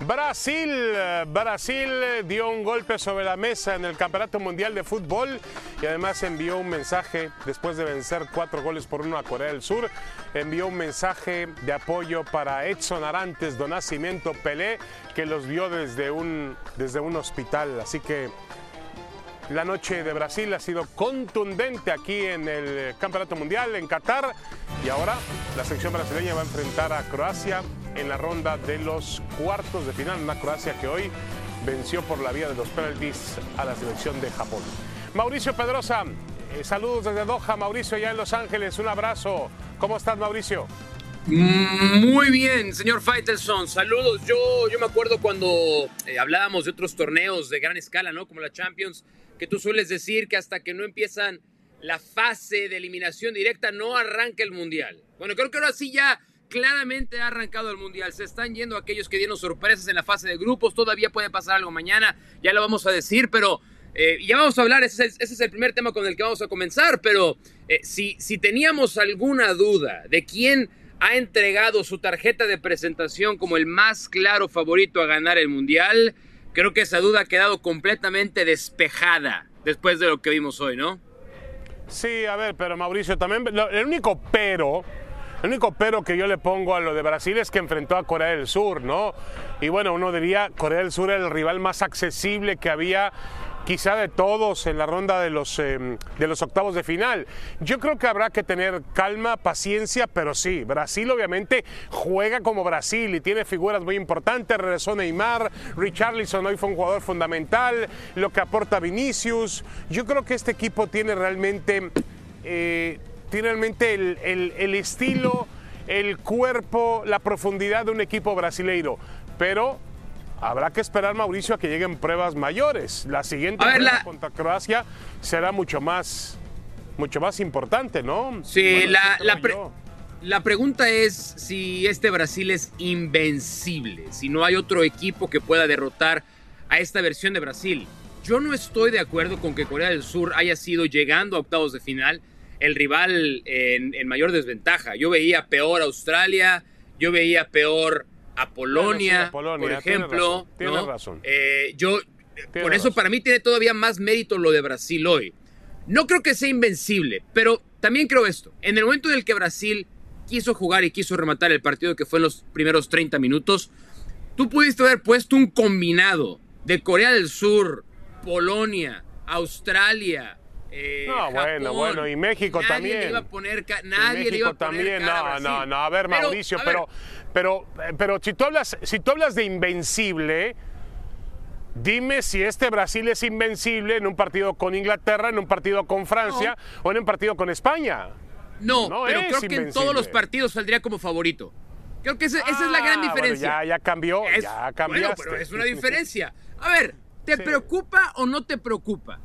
Brasil, Brasil dio un golpe sobre la mesa en el Campeonato Mundial de Fútbol y además envió un mensaje después de vencer cuatro goles por uno a Corea del Sur. Envió un mensaje de apoyo para Edson Arantes, Don Nacimiento Pelé, que los vio desde un, desde un hospital. Así que la noche de Brasil ha sido contundente aquí en el Campeonato Mundial en Qatar y ahora la selección brasileña va a enfrentar a Croacia en la ronda de los cuartos de final, una Croacia que hoy venció por la vía de los penaltis a la selección de Japón. Mauricio Pedrosa, eh, saludos desde Doha, Mauricio ya en Los Ángeles, un abrazo. ¿Cómo estás, Mauricio? Muy bien, señor Faitelson. Saludos. Yo, yo me acuerdo cuando eh, hablábamos de otros torneos de gran escala, ¿no? Como la Champions que tú sueles decir que hasta que no empiezan la fase de eliminación directa no arranca el Mundial. Bueno, creo que ahora sí ya claramente ha arrancado el Mundial. Se están yendo aquellos que dieron sorpresas en la fase de grupos. Todavía puede pasar algo mañana, ya lo vamos a decir, pero eh, ya vamos a hablar. Ese es, el primer tema con el que vamos a comenzar. Pero eh, si, si teníamos alguna duda de quién ha entregado su tarjeta de presentación como el más claro favorito a ganar el Mundial, Creo que esa duda ha quedado completamente despejada después de lo que vimos hoy, ¿no? Sí, a ver, pero Mauricio, también el único pero, el único pero que yo le pongo a lo de Brasil es que enfrentó a Corea del Sur, ¿no? Y bueno, uno diría, Corea del Sur era el rival más accesible que había quizá de todos en la ronda de los, em, de los octavos de final. Yo creo que habrá que tener calma, paciencia, pero sí, Brasil obviamente juega como Brasil y tiene figuras muy importantes. Regresó Neymar, Richarlison hoy fue un jugador fundamental, lo que aporta Vinicius. Yo creo que este equipo tiene realmente, eh, tiene realmente el, el estilo, el cuerpo, la profundidad de un equipo brasileiro. Pero Habrá que esperar, Mauricio, a que lleguen pruebas mayores. La siguiente prueba contra Croacia será mucho más, mucho más importante, ¿no? Sí, la, la, pregunta es si este Brasil es invencible, si no hay otro equipo que pueda derrotar a esta versión de Brasil. Yo no estoy de acuerdo con que Corea del Sur haya sido llegando a octavos de final el rival en, en mayor desventaja. Yo veía peor a Australia, yo veía peor a Polonia, por ejemplo. Razón. Eh, yo, por eso para mí tiene todavía más mérito lo de Brasil hoy. No creo que sea invencible, pero también creo esto. En el momento en el que Brasil quiso jugar y quiso rematar el partido que fue en los primeros 30 minutos, tú pudiste haber puesto un combinado de Corea del Sur, Polonia, Australia, eh, no, bueno, bueno, y México nadie también. Le iba a poner nadie le iba a poner también, no, no, no, a ver, Mauricio, pero, pero, pero si, tú hablas, si tú hablas de invencible, dime si este Brasil es invencible en un partido con Inglaterra, en un partido con Francia o en un partido con España. No, pero creo que en todos los partidos saldría como favorito. Creo que esa, es la gran ah, diferencia. ya, ya cambió, ya cambió. pero es una diferencia. A ver, ¿te preocupa o no te preocupa?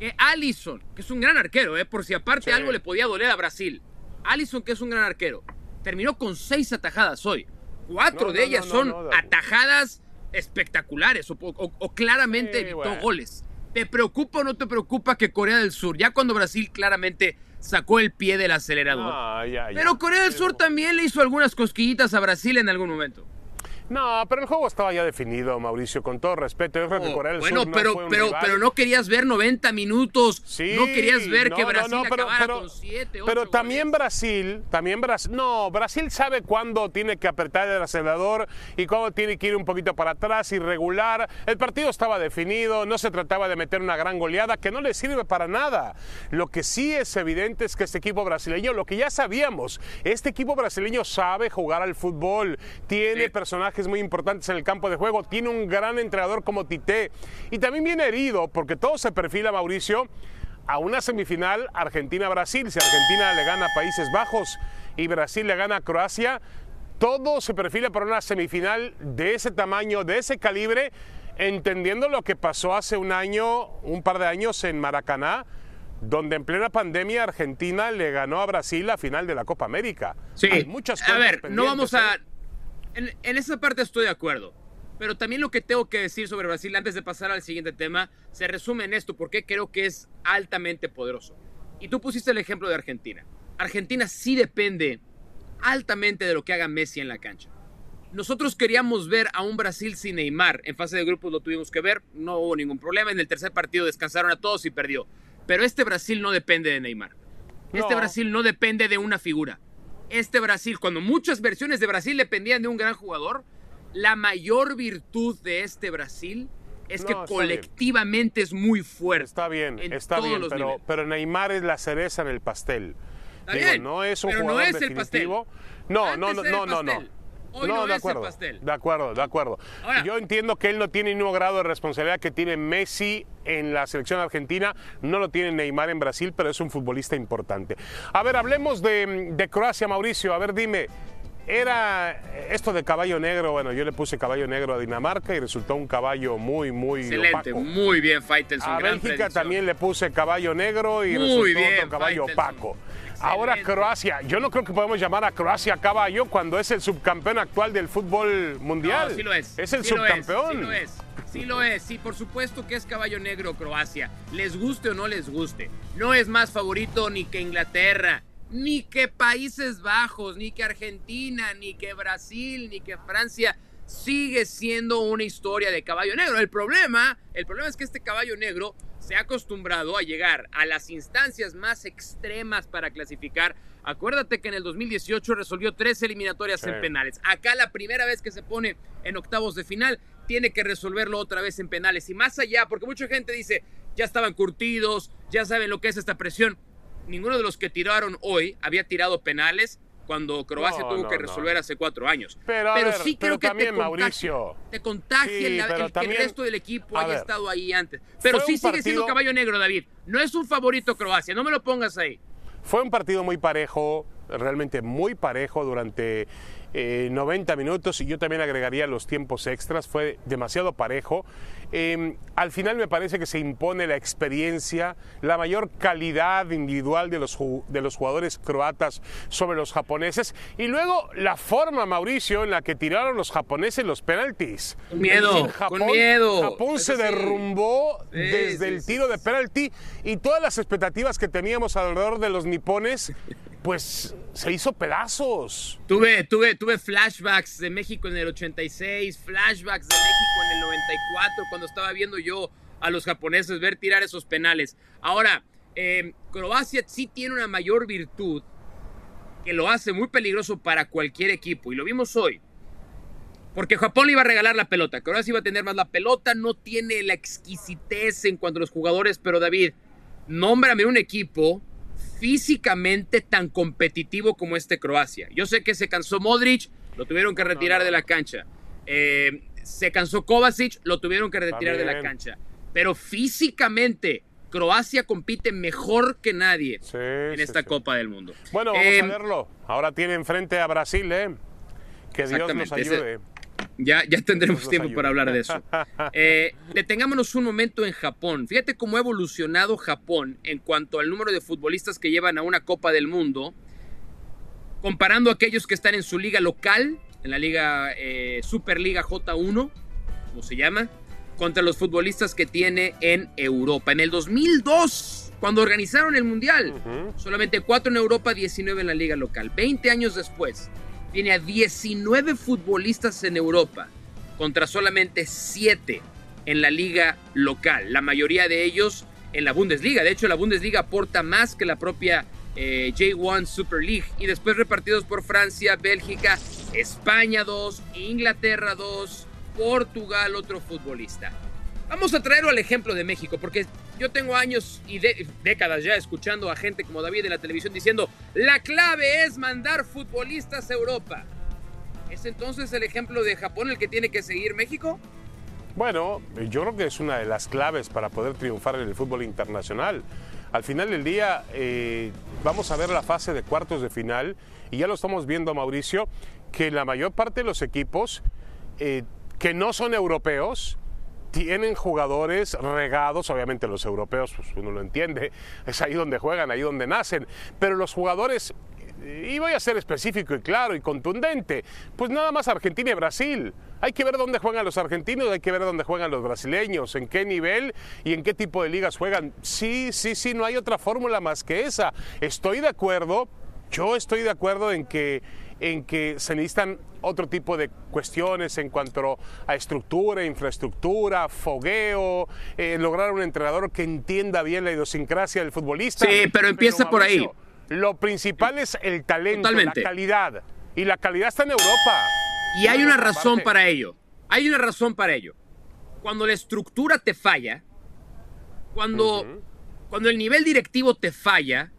Que Allison, que es un gran arquero, eh, por si aparte algo le podía doler a Brasil. Allison, que es un gran arquero terminó con seis atajadas hoy. Cuatro de ellas son atajadas espectaculares o, claramente evitó goles. ¿Te preocupa o no te preocupa que Corea del Sur, ya cuando Brasil claramente sacó el pie del acelerador, pero Corea del Sur también le hizo algunas cosquillitas a Brasil en algún momento? No, pero el juego estaba ya definido, Mauricio, con todo respeto. Yo creo que Corea del bueno, Sur pero, no pero, pero no querías ver 90 minutos. Sí, no querías ver que Brasil pero, acabara con 7, Pero también Brasil, también Brasil, no, Brasil sabe cuándo tiene que apretar el acelerador y cuándo tiene que ir un poquito para atrás y regular. El partido estaba definido, no se trataba de meter una gran goleada que no le sirve para nada. Lo que sí es evidente es que este equipo brasileño, lo que ya sabíamos, este equipo brasileño sabe jugar al fútbol, tiene personajes muy importantes en el campo de juego. Tiene un gran entrenador como Tite. Y también viene herido, porque todo se perfila, Mauricio, a una semifinal Argentina-Brasil. Si Argentina le gana a Países Bajos y Brasil le gana a Croacia, todo se perfila para una semifinal de ese tamaño, de ese calibre, entendiendo lo que pasó hace un año, un par de años en Maracaná, donde en plena pandemia Argentina le ganó a Brasil la final de la Copa América. Sí, Hay muchas a ver, no vamos a, ¿eh? En, esa parte estoy de acuerdo. Pero también lo que tengo que decir sobre Brasil antes de pasar al siguiente tema se resume en esto, porque creo que es altamente poderoso. Y tú pusiste el ejemplo de Argentina. Argentina sí depende altamente de lo que haga Messi en la cancha. nosotros queríamos ver a un Brasil sin Neymar. En fase de grupos lo tuvimos que ver, no hubo ningún problema. En el tercer partido descansaron a todos y perdió. Pero este Brasil no depende de Neymar. Este No. Brasil no depende de una figura. Este Brasil, cuando muchas versiones de Brasil dependían de un gran jugador, la mayor virtud de este Brasil es que No, bien. colectivamente es muy fuerte. Está bien, en está bien, pero, pero Neymar es la cereza en el pastel. Digo, no es un pero no jugador es el pastel. definitivo. No, Antes no, no, no, no, no. Hoy no de es el acuerdo, pastel. De acuerdo, de acuerdo. Ahora- Yo entiendo que él no tiene el mismo grado de responsabilidad que tiene Messi en la selección argentina, no lo tiene Neymar en Brasil, pero es un futbolista importante. A ver, hablemos de, de Croacia, Mauricio. A ver, dime, era esto de caballo negro, bueno, yo le puse caballo negro a Dinamarca y resultó un caballo muy, muy Excelente, opaco. muy bien, Faitelson. A gran Bélgica predicción. también le puse caballo negro y Muy resultó bien, otro caballo Faitelson. opaco. Excelente. Ahora Croacia, yo no creo que podemos llamar a Croacia caballo cuando es el subcampeón actual del fútbol mundial. No, sí lo es. Es el sí lo subcampeón. sí lo es. Sí lo es. Sí, por supuesto que es caballo negro Croacia. Les guste o no les guste. No es más favorito ni que Inglaterra, ni que Países Bajos, ni que Argentina, ni que Brasil, ni que Francia. Sigue siendo una historia de caballo negro. El problema, el problema es que este caballo negro se ha acostumbrado a llegar a las instancias más extremas para clasificar. Acuérdate que en el 2018 resolvió tres eliminatorias Sí. en penales. Acá la primera vez que se pone en octavos de final, tiene que resolverlo otra vez en penales. Y más allá, porque mucha gente dice, ya estaban curtidos, ya saben lo que es esta presión. Ninguno de los que tiraron hoy había tirado penales cuando Croacia No, tuvo no, que no. resolver hace cuatro años. Pero, ver, sí pero creo que también, te contagia, Mauricio. te contagia Sí, el, que el resto del equipo haya ver. estado ahí antes. Pero sí sigue siendo caballo negro, David. No es un favorito Croacia, no me lo pongas ahí. Fue un partido muy parejo, realmente muy parejo durante eh, 90 minutos y yo también agregaría los tiempos extras, fue demasiado parejo. Eh, al final me parece que se impone la experiencia, la mayor calidad individual de los, de los jugadores croatas sobre los japoneses y luego la forma, Mauricio, en la que tiraron los japoneses los penaltis. Con miedo, decir, con miedo. Japón se derrumbó Sí, desde sí, el tiro de penalti y todas las expectativas que teníamos alrededor de los nipones, pues se hizo pedazos. Tuve, tuve, tuve flashbacks de México en el 86, flashbacks de México en el 94, cuando estaba viendo yo a los japoneses ver tirar esos penales. Ahora, eh, Croacia sí tiene una mayor virtud que lo hace muy peligroso para cualquier equipo, y lo vimos hoy. Porque Japón le iba a regalar la pelota, Croacia iba a tener más la pelota, no tiene la exquisitez en cuanto a los jugadores, pero David, nómbrame un equipo físicamente tan competitivo como este Croacia. Yo sé que se cansó Modric, lo tuvieron que retirar de la cancha. Eh, se cansó Kovacic, lo tuvieron que retirar de la cancha. Pero físicamente, Croacia compite mejor que nadie Sí, en esta sí. Copa del Mundo. Bueno, vamos Eh, a verlo. Ahora tiene enfrente a Brasil, ¿eh? Que Dios nos ese- ayude. Ya, ya tendremos tiempo ayude. para hablar de eso. Eh, detengámonos un momento en Japón. Fíjate cómo ha evolucionado Japón en cuanto al número de futbolistas que llevan a una Copa del Mundo, comparando a aquellos que están en su liga local, en la liga eh, Superliga J1, como se llama, contra los futbolistas que tiene en Europa. En el 2002, cuando organizaron el Mundial, Ujú. Solamente 4 en Europa, 19 en la liga local. 20 años después, tiene a 19 futbolistas en Europa contra solamente 7 en la liga local. La mayoría de ellos en la Bundesliga. De hecho, la Bundesliga aporta más que la propia eh, J1 Super League. Y después repartidos por Francia, Bélgica, España 2, Inglaterra 2, Portugal otro futbolista. Vamos a traerlo al ejemplo de México, porque yo tengo años y décadas ya escuchando a gente como David en la televisión diciendo, la clave es mandar futbolistas a Europa. ¿Es entonces el ejemplo de Japón el que tiene que seguir México? Bueno, yo creo que es una de las claves para poder triunfar en el fútbol internacional. Al final del día, eh, vamos a ver la fase de cuartos de final y ya lo estamos viendo, Mauricio, que la mayor parte de los equipos eh, que no son europeos tienen jugadores regados, obviamente los europeos, pues uno lo entiende, es ahí donde juegan, ahí donde nacen, pero los jugadores y voy a ser específico y claro y contundente, pues nada más Argentina y Brasil. Hay que ver dónde juegan los argentinos, hay que ver dónde juegan los brasileños, en qué nivel y en qué tipo de ligas juegan. Sí, sí, sí, no hay otra fórmula más que esa. Estoy de acuerdo, yo estoy de acuerdo en que en que se necesitan otro tipo de cuestiones en cuanto a estructura, infraestructura, fogueo, eh, lograr un entrenador que entienda bien la idiosincrasia del futbolista. Sí, pero empieza por ahí. Lo principal es el talento, la calidad. Y la calidad está en Europa. Y hay una razón para ello. Hay una razón para ello. Cuando la estructura te falla, cuando, cuando el nivel directivo te falla,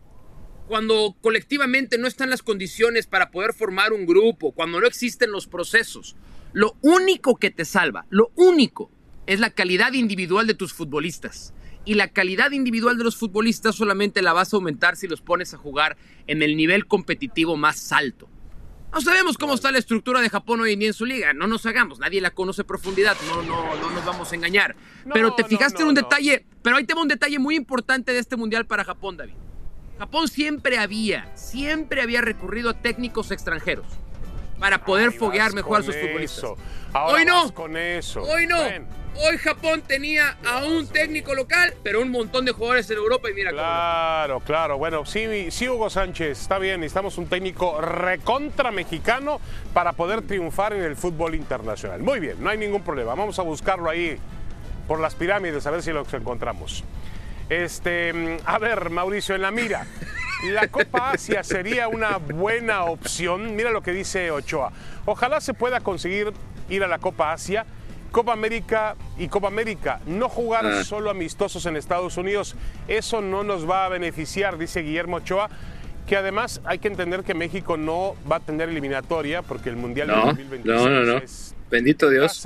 cuando colectivamente no están las condiciones para poder formar un grupo, cuando no existen los procesos, lo único que te salva, lo único, es la calidad individual de tus futbolistas. Y la calidad individual de los futbolistas solamente la vas a aumentar si los pones a jugar en el nivel competitivo más alto. No sabemos cómo está la estructura de Japón hoy en día en su liga. No nos hagamos, nadie la conoce a profundidad. No, no, no nos vamos a engañar. pero te fijaste en un detalle. Pero ahí tengo un detalle muy importante de este mundial para Japón, David. Japón siempre había, siempre había recurrido a técnicos extranjeros para poder foguear mejor a sus futbolistas. hoy no. Con eso. Hoy no. Hoy Japón tenía a un técnico local, pero un montón de jugadores en Europa y mira Claro, claro. Bueno, sí, sí, Hugo Sánchez, está bien. Necesitamos un técnico recontra mexicano para poder triunfar en el fútbol internacional. Muy bien, no hay ningún problema. Vamos a buscarlo ahí por las pirámides a ver si lo encontramos. Este, a ver, Mauricio, en la mira. La Copa Asia sería una buena opción. Mira lo que dice Ochoa. Ojalá se pueda conseguir ir a la Copa Asia Copa América y Copa América, no jugar ah. solo amistosos en Estados Unidos, eso no nos va a beneficiar, dice Guillermo Ochoa, que además hay que entender que México no va a tener eliminatoria porque el Mundial de 2026 no, no, es Bendito Dios.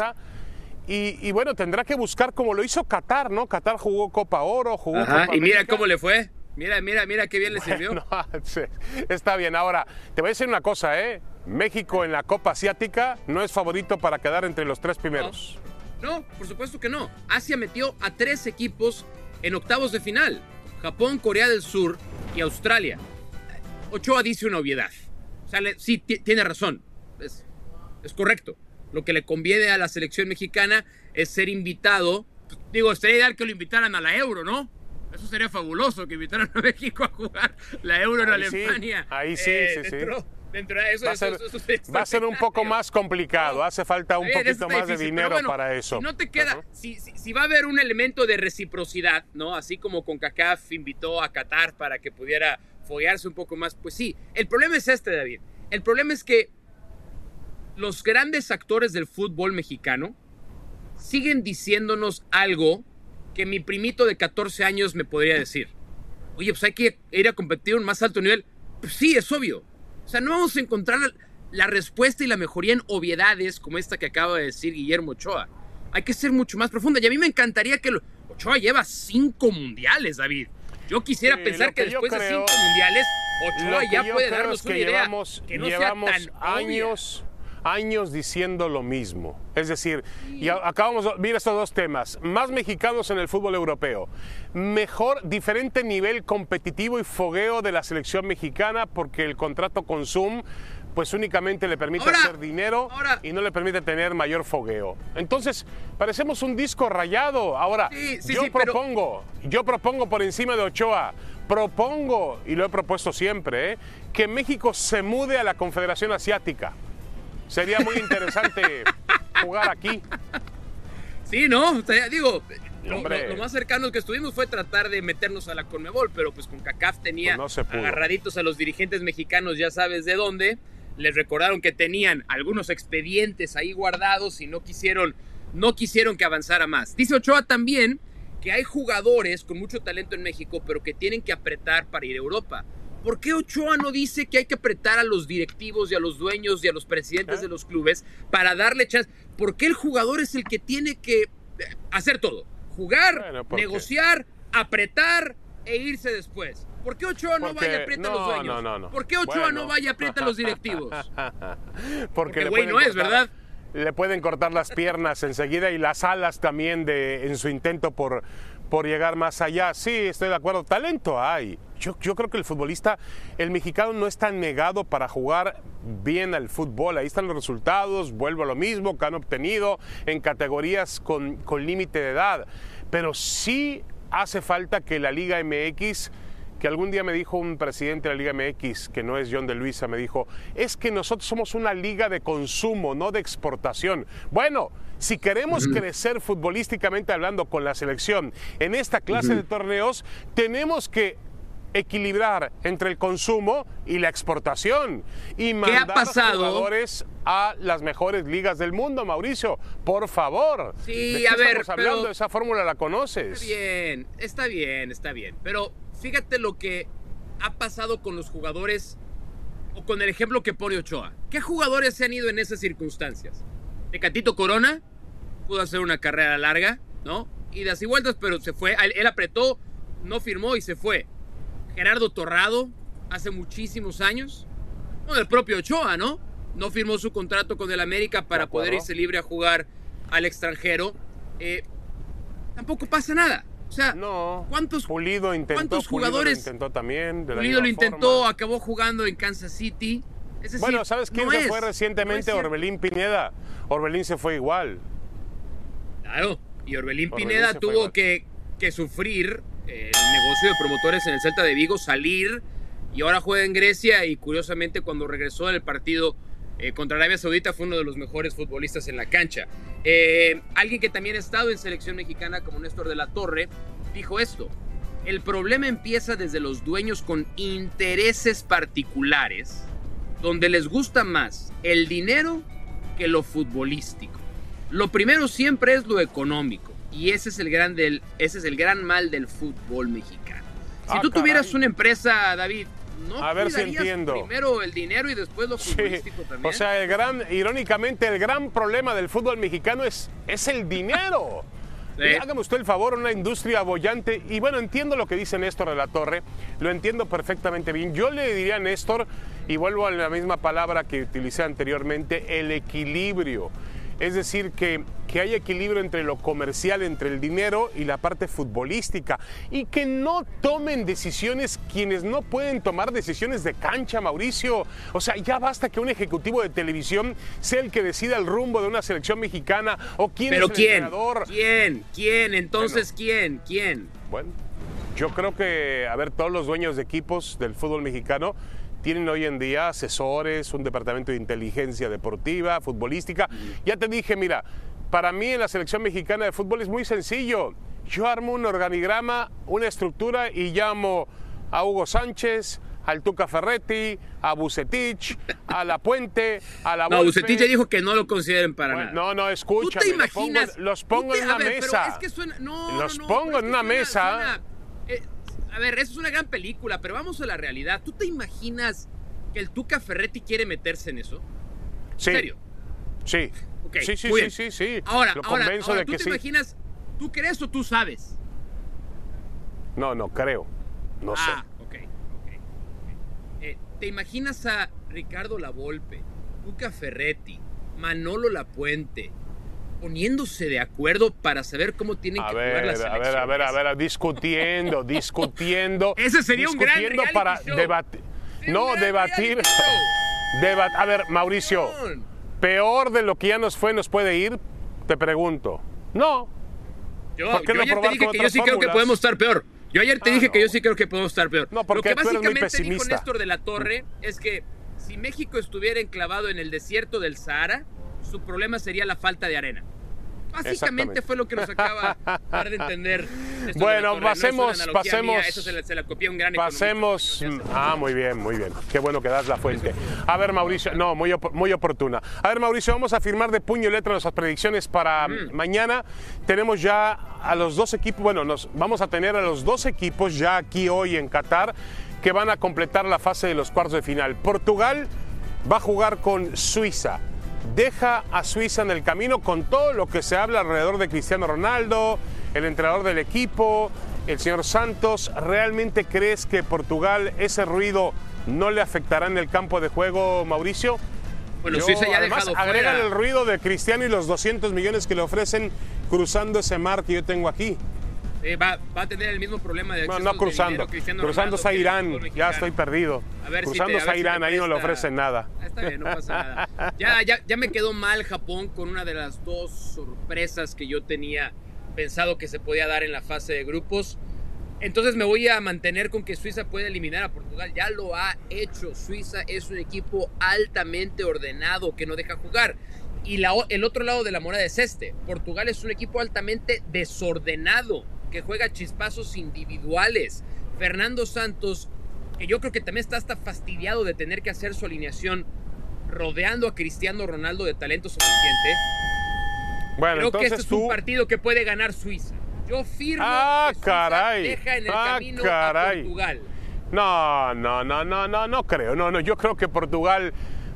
Y, y, bueno, tendrá que buscar como lo hizo Qatar, ¿no? Qatar jugó Copa Oro, jugó Ajá, y mira cómo le fue. Mira, mira, mira qué bien le sirvió. está bien. Ahora, te voy a decir una cosa, ¿eh? México en la Copa Asiática no es favorito para quedar entre los tres primeros. No, por supuesto que no. Asia metió a tres equipos en octavos de final. Japón, Corea del Sur y Australia. Ochoa dice una obviedad. O sea, sí, tiene razón. Es, es correcto. Lo que le conviene a la selección mexicana es ser invitado. Digo, sería ideal que lo invitaran a la Euro, ¿no? Eso sería fabuloso que invitaran a México a jugar la Euro en Alemania. ahí sí, sí, sí. Dentro de eso, va, a ser, un poco más complicado, hace falta un poquito más de dinero para eso. Si no te queda, si, si, va a haber un elemento de reciprocidad, ¿no? Así como con CACAF invitó a Qatar para que pudiera foguearse un poco más, pues sí. El problema es este, David. El problema es que los grandes actores del fútbol mexicano siguen diciéndonos algo que mi primito de 14 años me podría decir. Oye, pues hay que ir a competir a un más alto nivel. Pues sí, es obvio. O sea, no vamos a encontrar la respuesta y la mejoría en obviedades como esta que acaba de decir Guillermo Ochoa. Hay que ser mucho más profunda. Y a mí me encantaría que Ochoa lleva cinco mundiales, David. Yo quisiera pensar que, después de cinco mundiales, Ochoa ya puede darnos una idea que no sea tan años años diciendo lo mismo. Es decir, y acabamos de ver estos dos temas, más mexicanos en el fútbol europeo, mejor, diferente nivel competitivo y fogueo de la selección mexicana porque el contrato con Zoom pues únicamente le permite hacer dinero y no le permite tener mayor fogueo. Entonces, parecemos un disco rayado. Ahora, yo propongo, yo propongo por encima de Ochoa, propongo, y lo he propuesto siempre, ¿eh? que México se mude a la Confederación Asiática. Sería muy interesante jugar aquí. Sí, ¿no? digo, lo, más cercano que estuvimos fue tratar de meternos a la Conmebol, pero pues con CACAF tenía pues agarraditos a los dirigentes mexicanos, ya sabes de dónde. Les recordaron que tenían algunos expedientes ahí guardados y no quisieron, no quisieron que avanzara más. Dice Ochoa también que hay jugadores con mucho talento en México, pero que tienen que apretar para ir a Europa. ¿Por qué Ochoa no dice que hay que apretar a los directivos y a los dueños y a los presidentes de los clubes para darle chance? ¿Por qué el jugador es el que tiene que eh, hacer todo? Jugar, negociar, apretar e irse después. ¿Por qué Ochoa no vaya y aprieta a los dueños? No, no, ¿Por qué Ochoa no vaya y aprieta a los directivos? Porque, Porque güey no es, ¿verdad? Le pueden cortar las piernas enseguida y las alas también de, en su intento por, por llegar más allá. Sí, estoy de acuerdo. Talento hay. Yo, creo que el futbolista, el mexicano no está negado para jugar bien al fútbol. Ahí están los resultados, vuelvo a lo mismo que han obtenido en categorías con, límite de edad. Pero sí hace falta que la Liga MX que algún día me dijo un presidente de la Liga MX, que no es John de Luisa, me dijo, es que nosotros somos una liga de consumo, no de exportación. Bueno, si queremos crecer futbolísticamente hablando con la selección en esta clase de torneos, tenemos que equilibrar entre el consumo y la exportación y mandar ha pasado? jugadores a las mejores ligas del mundo, Mauricio. Por favor. Sí, ¿De qué a ver, estamos hablando? pero- Esa fórmula la conoces. Está bien, está bien, está bien. Pero fíjate lo que ha pasado con los jugadores o con el ejemplo que pone Ochoa. ¿Qué jugadores se han ido en esas circunstancias? Tecatito Corona pudo hacer una carrera larga, ¿no? De y vueltas, pero se fue. Él, apretó, no firmó y se fue. Gerardo Torrado, hace muchísimos años. No, el propio Ochoa, ¿no? No firmó su contrato con el América para De poder irse libre a jugar al extranjero. Eh, tampoco pasa nada. O sea, No. ¿cuántos, Pulido intentó, cuántos Pulido jugadores- lo intentó también. Pulido lo intentó, forma. acabó jugando en Kansas City. Es decir, Bueno, ¿sabes quién no se es, fue recientemente? Orbelín Pineda. Orbelín se fue igual. Claro, y Orbelín Orbelín Pineda tuvo que, que sufrir el negocio de promotores en el Celta de Vigo, salir y ahora juega en Grecia y curiosamente cuando regresó del partido eh, contra Arabia Saudita fue uno de los mejores futbolistas en la cancha. Eh, alguien que también ha estado en selección mexicana como Néstor de la Torre dijo esto. El problema empieza desde los dueños con intereses particulares, donde les gusta más el dinero que lo futbolístico. Lo primero siempre es lo económico. Y ese es el gran, del, ese es el gran mal del fútbol mexicano. Si Ah, tú tuvieras caray. una empresa, David, ¿no A ver si entiendo. primero el dinero y después lo Sí. futbolístico también? O sea, el gran, irónicamente, el gran problema del fútbol mexicano es, es el dinero. Sí. Hágame usted el favor, una industria bollante. Y bueno, entiendo lo que dice Néstor de la Torre, lo entiendo perfectamente bien. Yo le diría a Néstor, y vuelvo a la misma palabra que utilicé anteriormente, el equilibrio. Es decir, que, que hay equilibrio entre lo comercial, entre el dinero y la parte futbolística. Y que no tomen decisiones quienes no pueden tomar decisiones de cancha, Mauricio. O sea, ya basta que un ejecutivo de televisión sea el que decida el rumbo de una selección mexicana o quién Pero es el ¿quién? entrenador. ¿Quién? ¿Quién? Entonces, ¿quién? ¿Quién? Bueno, yo creo que, a ver, todos los dueños de equipos del fútbol mexicano tienen hoy en día asesores, un departamento de inteligencia deportiva, futbolística. Ya te dije, mira, para mí en la selección mexicana de fútbol es muy sencillo. Yo armo un organigrama, una estructura y llamo a Hugo Sánchez, al Tuca Ferretti, a Bucetich, a La Puente, a La No, Volpe. Bucetich ya dijo que no lo consideren para Bueno, nada. no, no, escúchame. ¿Tú te los pongo- imaginas? Los pongo te- en una ver, mesa. es que suena. No, Los no, pongo en una mesa. suena- a ver, eso es una gran película, pero vamos a la realidad. ¿Tú te imaginas que el Tuca Ferretti quiere meterse en eso? Sí, ¿En serio? Sí. Sí, sí, sí, sí, sí. Ahora, Lo ahora, ahora, de ¿tú que te sí. imaginas? ¿Tú crees o tú sabes? No, no, creo. No ah, sé. ok, ok. Eh, ¿Te imaginas a Ricardo Lavolpe, Tuca Ferretti, Manolo Lapuente, poniéndose de acuerdo para saber cómo tienen A que jugar ver, las a ver, a ver, a ver, discutiendo, discutiendo. Ese sería un gran para show. debatir. No, debatir. a ver, Mauricio, peor de lo que ya nos fue, nos puede ir, te pregunto. No, Yo, ¿Por qué yo no ayer te dije que yo sí creo que podemos estar peor. Yo ayer te Ah, dije que yo sí creo que podemos estar peor. No, porque Lo que tú eres muy básicamente dijo. Néstor de la Torre es que si México estuviera enclavado en el desierto del Sahara, su problema sería la falta de arena. Básicamente fue lo que nos acaba de entender. De Bueno. No pasemos- pasemos- mía, eso se la, se la un gran Pasemos. Ah, muy bien, muy bien. Qué bueno que das la fuente. A ver, Mauricio, no, muy, op- muy oportuna. A ver, Mauricio, vamos a firmar de puño y letra nuestras predicciones para Mm. mañana. Tenemos ya a los dos equipos, bueno, nos vamos a tener a los dos equipos ya aquí hoy en Qatar que van a completar la fase de los cuartos de final. Portugal va a jugar con Suiza. Deja a Suiza en el camino con todo lo que se habla alrededor de Cristiano Ronaldo, el entrenador del equipo, el señor Santos. ¿Realmente crees que Portugal ese ruido no le afectará en el campo de juego, Mauricio? Bueno, Yo, Suiza ya además, agregan el ruido de Cristiano y los 200 millones que le ofrecen cruzando ese mar que yo tengo aquí. Eh, va, va a tener el mismo problema de No, acceso no cruzando, dinero cruzando a Irán, ya estoy perdido. A ver si cruzando te- a si Irán, ahí no le ofrecen nada. Ah, Está bien, no pasa nada. Ya, ya, ya me quedó mal Japón con una de las dos sorpresas que yo tenía pensado que se podía dar en la fase de grupos. Entonces me voy a mantener con que Suiza puede eliminar a Portugal. Ya lo ha hecho. Suiza es un equipo altamente ordenado que no deja jugar. Y la, el otro lado de la moneda es este. Portugal es un equipo altamente desordenado que juega chispazos individuales. Fernando Santos, que yo creo que también está hasta fastidiado de tener que hacer su alineación rodeando a Cristiano Ronaldo de talento suficiente. Bueno, creo entonces que este es tú... un partido que puede ganar Suiza. Yo firmo Ah, que Suiza caray. deja en el Ah, camino caray. a Portugal. No, no, no, no, no, no creo. No, no, yo creo que Portugal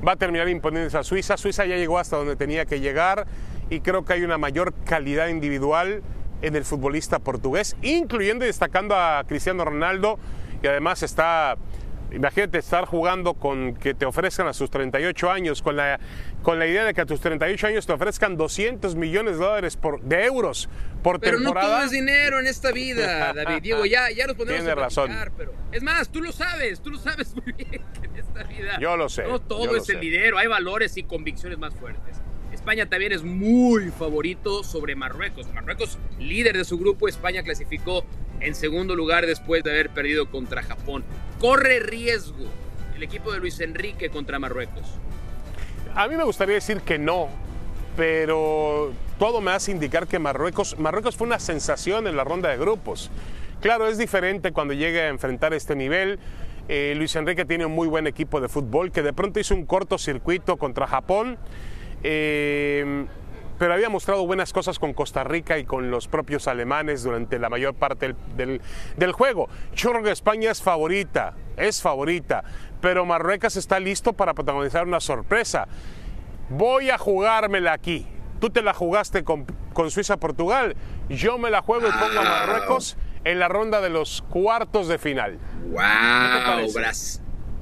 va a terminar imponiéndose a Suiza. Suiza ya llegó hasta donde tenía que llegar y creo que hay una mayor calidad individual en el futbolista portugués, incluyendo y destacando a Cristiano Ronaldo y además está Imagínate estar jugando con que te ofrezcan a sus 38 años, con la, con la idea de que a tus 38 años te ofrezcan 200 millones de dólares por, de euros por Pero no temporada. todo es dinero en esta vida, David. Diego, ya, ya nos ponemos Tiene a razón. pero es más, tú lo sabes, tú lo sabes muy bien que en esta vida Yo lo sé, no todo es el dinero, hay valores y convicciones más fuertes. España también es muy favorito sobre Marruecos. Marruecos, líder de su grupo, España clasificó en segundo lugar después de haber perdido contra Japón. Corre riesgo el equipo de Luis Enrique contra Marruecos. A mí me gustaría decir que no, pero todo me hace indicar que Marruecos, Marruecos fue una sensación en la ronda de grupos. Claro, es diferente cuando llegue a enfrentar este nivel. Eh, Luis Enrique tiene un muy buen equipo de fútbol que de pronto hizo un cortocircuito contra Japón, eh, pero había mostrado buenas cosas con Costa Rica y con los propios alemanes durante la mayor parte del, del- del juego. Yo creo que España es favorita, es favorita, pero Marruecos está listo para protagonizar una sorpresa. Voy a jugármela aquí. Tú te la jugaste con, con Suiza-Portugal. Yo me la juego y pongo a Marruecos en la ronda de los cuartos de final. ¡Wow!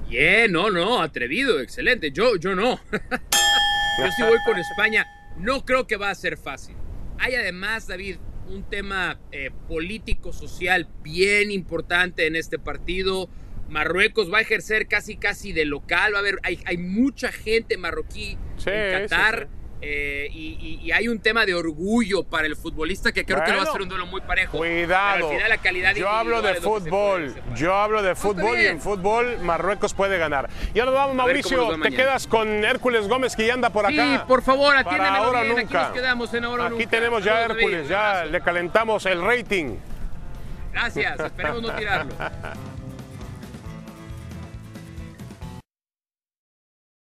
Bien, no, no, atrevido, excelente. Yo, yo no. yo sí voy con España. No creo que va a ser fácil. Hay además, David, un tema eh, político-social bien importante en este partido. Marruecos va a ejercer casi casi de local. Va a haber, hay, hay mucha gente marroquí Sí, en sí, Qatar. sí. Eh, y, y- y hay un tema de orgullo para el futbolista que creo que no va a Bueno, ser un duelo muy parejo. Cuidado. Al final la calidad Yo hablo de que se fútbol. puede separar. Yo hablo de está fútbol y en fútbol Marruecos puede ganar. Y ahora vamos, A Mauricio. Te mañana. quedas con Hércules Gómez que ya anda por acá. Sí, por favor, Para atiéndemelo ahora bien. Aquí nunca. nos quedamos en ahora Aquí nunca. tenemos ya Saludos, Hércules, ya le calentamos el rating. Gracias, esperemos no tirarlo.